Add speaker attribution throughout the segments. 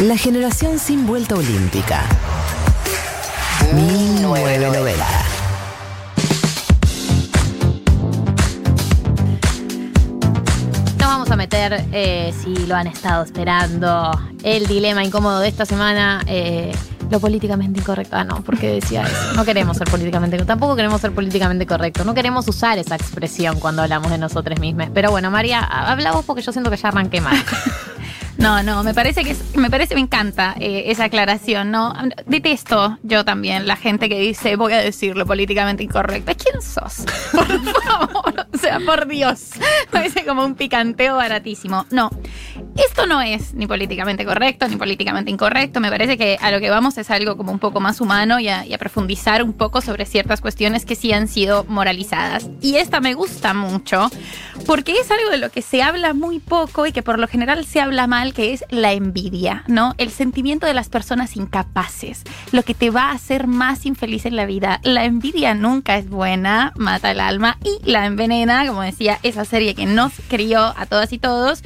Speaker 1: La generación sin vuelta olímpica. 1990.
Speaker 2: Nos vamos a meter, eh, si lo han estado esperando, el dilema incómodo de esta semana. eh, lo políticamente incorrecto. Ah, no, porque decía eso. No queremos ser políticamente Tampoco queremos ser políticamente correctos. No queremos usar esa expresión cuando hablamos de nosotros mismos. Pero bueno, María, habla vos porque yo siento que ya arranqué mal.
Speaker 3: No, no, me parece que es- me parece, me encanta eh, esa aclaración, ¿no? Detesto yo también la gente que dice voy a decirlo políticamente incorrecto. ¿Quién sos? Por favor, o sea, por Dios. Parece como un picanteo baratísimo. No, esto no es ni políticamente correcto ni políticamente incorrecto. Me parece que a lo que vamos es algo como un poco más humano y a, profundizar un poco sobre ciertas cuestiones que sí han sido moralizadas. Y esta me gusta mucho porque es algo de lo que se habla muy poco y que por lo general se habla mal, que es la envidia, ¿no? El sentimiento de las personas incapaces, lo que te va a hacer más infeliz en la vida. La envidia nunca es buena, mata el alma y la envenena, como decía esa serie que nos crió a todas y todos.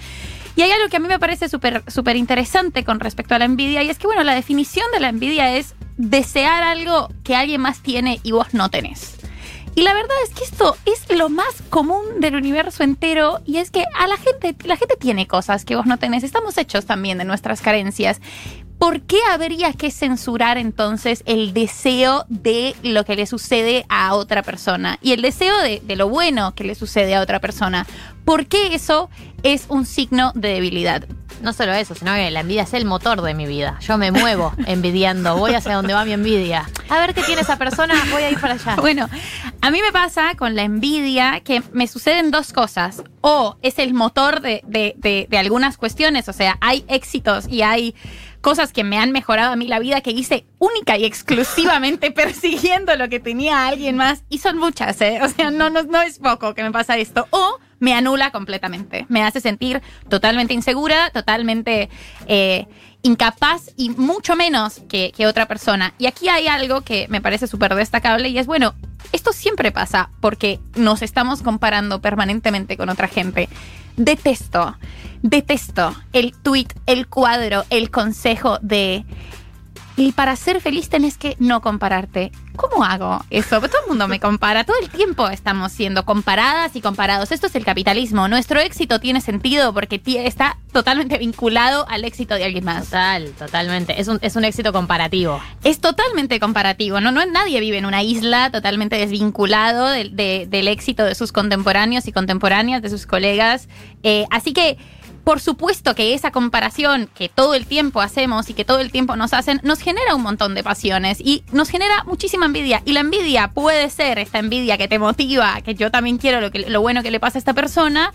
Speaker 3: Y hay algo que a mí me parece súper interesante con respecto a la envidia, y es que, bueno, la definición de la envidia es desear algo que alguien más tiene y vos no tenés. Y la verdad es que esto es lo más común del universo entero y es que a la gente, la gente tiene cosas que vos no tenés. Estamos hechos también de nuestras carencias. ¿Por qué habría que censurar entonces el deseo de lo que le sucede a otra persona y el deseo de, de lo bueno que le sucede a otra persona? ¿Por qué eso es un signo de debilidad?
Speaker 2: No solo eso, sino que la envidia es el motor de mi vida. Yo me muevo envidiando, voy hacia donde va mi envidia. A ver qué tiene esa persona, voy a ir para allá.
Speaker 3: Bueno, a mí me pasa con la envidia que me suceden dos cosas. O es el motor de, de- de- de algunas cuestiones, o sea, hay éxitos y hay cosas que me han mejorado a mí la vida que hice única y exclusivamente persiguiendo lo que tenía alguien más. Y son muchas, ¿eh? O sea, no, no, no es poco que me pasa esto. O me anula completamente. Me hace sentir totalmente insegura, totalmente eh, incapaz y mucho menos que, que otra persona. Y aquí hay algo que me parece súper destacable y es, bueno, esto siempre pasa porque nos estamos comparando permanentemente con otra gente. Detesto, detesto el tweet, el cuadro, el consejo de... Y para ser feliz tenés que no compararte. ¿Cómo hago eso? Todo el mundo me compara. Todo el tiempo estamos siendo comparadas y comparados. Esto es el capitalismo. Nuestro éxito tiene sentido porque está totalmente vinculado al éxito de alguien más.
Speaker 2: Total, totalmente. Es un, es un éxito comparativo.
Speaker 3: Es totalmente comparativo, ¿no? no nadie vive en una isla totalmente desvinculado de- de- del éxito de sus contemporáneos y contemporáneas, de sus colegas. Eh, así que, por supuesto que esa comparación que todo el tiempo hacemos y que todo el tiempo nos hacen, nos genera un montón de pasiones y nos genera muchísima envidia. Y la envidia puede ser esta envidia que te motiva, que yo también quiero lo, que, lo bueno que le pasa a esta persona.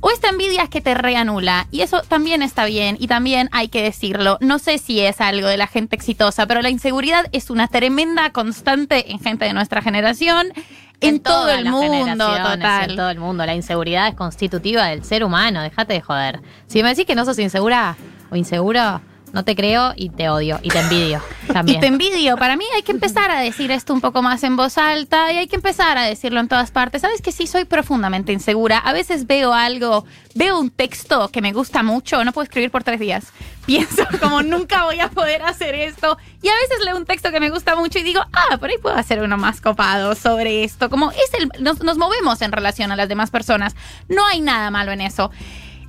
Speaker 3: O esta envidia es que te reanula. Y eso también está bien. Y también hay que decirlo. No sé si es algo de la gente exitosa, pero la inseguridad es una tremenda constante en gente de nuestra generación. En, todo el mundo, total.
Speaker 2: En todo el mundo. La inseguridad es constitutiva del ser humano. Déjate de joder. Si me decís que no sos insegura o inseguro, no te creo y te odio y te envidio. También.
Speaker 3: Y te envidio. Para mí hay que empezar a decir esto un poco más en voz alta y hay que empezar a decirlo en todas partes. Sabes que sí soy profundamente insegura. A veces veo algo, veo un texto que me gusta mucho, no puedo escribir por tres días. Pienso como nunca voy a poder hacer esto. Y a veces leo un texto que me gusta mucho y digo, ah, por ahí puedo hacer uno más copado sobre esto. Como es el, nos, nos movemos en relación a las demás personas. No hay nada malo en eso.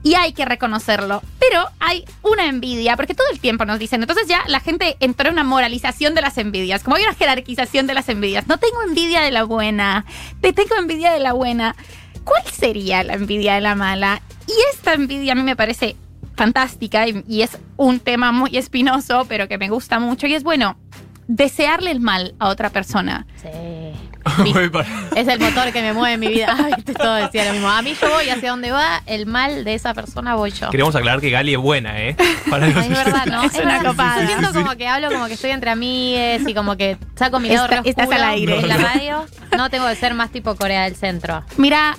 Speaker 3: Y hay que reconocerlo. Pero hay una envidia, porque todo el tiempo nos dicen. Entonces ya la gente entró en una moralización de las envidias. Como hay una jerarquización de las envidias. No tengo envidia de la buena. Te tengo envidia de la buena. ¿Cuál sería la envidia de la mala? Y esta envidia a mí me parece fantástica y, y es un tema muy espinoso, pero que me gusta mucho. Y es bueno, desearle el mal a otra persona.
Speaker 2: Sí. Es el motor que me mueve en mi vida. Ay, te todo decía lo mismo. A mí yo voy hacia donde va el mal de esa persona, voy yo.
Speaker 4: Queremos aclarar que Gali es buena, ¿eh? Para
Speaker 2: Ay, es verdad, ¿no?
Speaker 3: Es una
Speaker 2: verdad.
Speaker 3: copada.
Speaker 2: Siento
Speaker 4: Sí, sí,
Speaker 2: como que hablo como que estoy entre amigues y como que saco mi lado
Speaker 3: Está- estás al aire.
Speaker 2: en la radio. No tengo que ser más tipo Corea del Centro.
Speaker 3: Mira,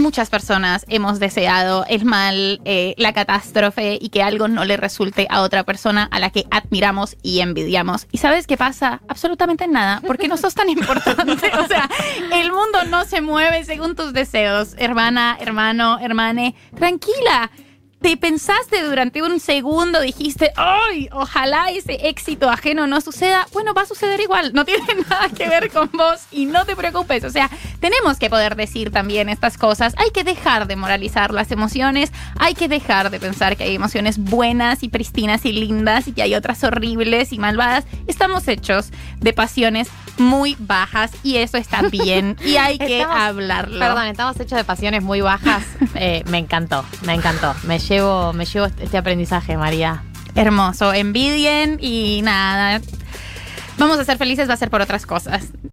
Speaker 3: muchas personas hemos deseado el mal, eh, la catástrofe y que algo no le resulte a otra persona a la que admiramos y envidiamos. ¿Y sabes qué pasa? Absolutamente nada, porque no sos tan importante. O sea, el mundo no se mueve según tus deseos, hermana, hermano, hermane. Tranquila. Te pensaste durante un segundo, dijiste, ¡ay! Ojalá ese éxito ajeno no suceda. Bueno, va a suceder igual. No tiene nada que ver con vos y no te preocupes. O sea, tenemos que poder decir también estas cosas. Hay que dejar de moralizar las emociones. Hay que dejar de pensar que hay emociones buenas y pristinas y lindas y que hay otras horribles y malvadas. Estamos hechos de pasiones muy bajas y eso está bien y hay que
Speaker 2: Estamos-
Speaker 3: hablarlo.
Speaker 2: Perdón, estamos hechos de pasiones muy bajas. Eh, me encantó, me encantó. Me llevo, me llevo este aprendizaje, María.
Speaker 3: Hermoso, envidien y nada. Vamos a ser felices, va a ser por otras cosas.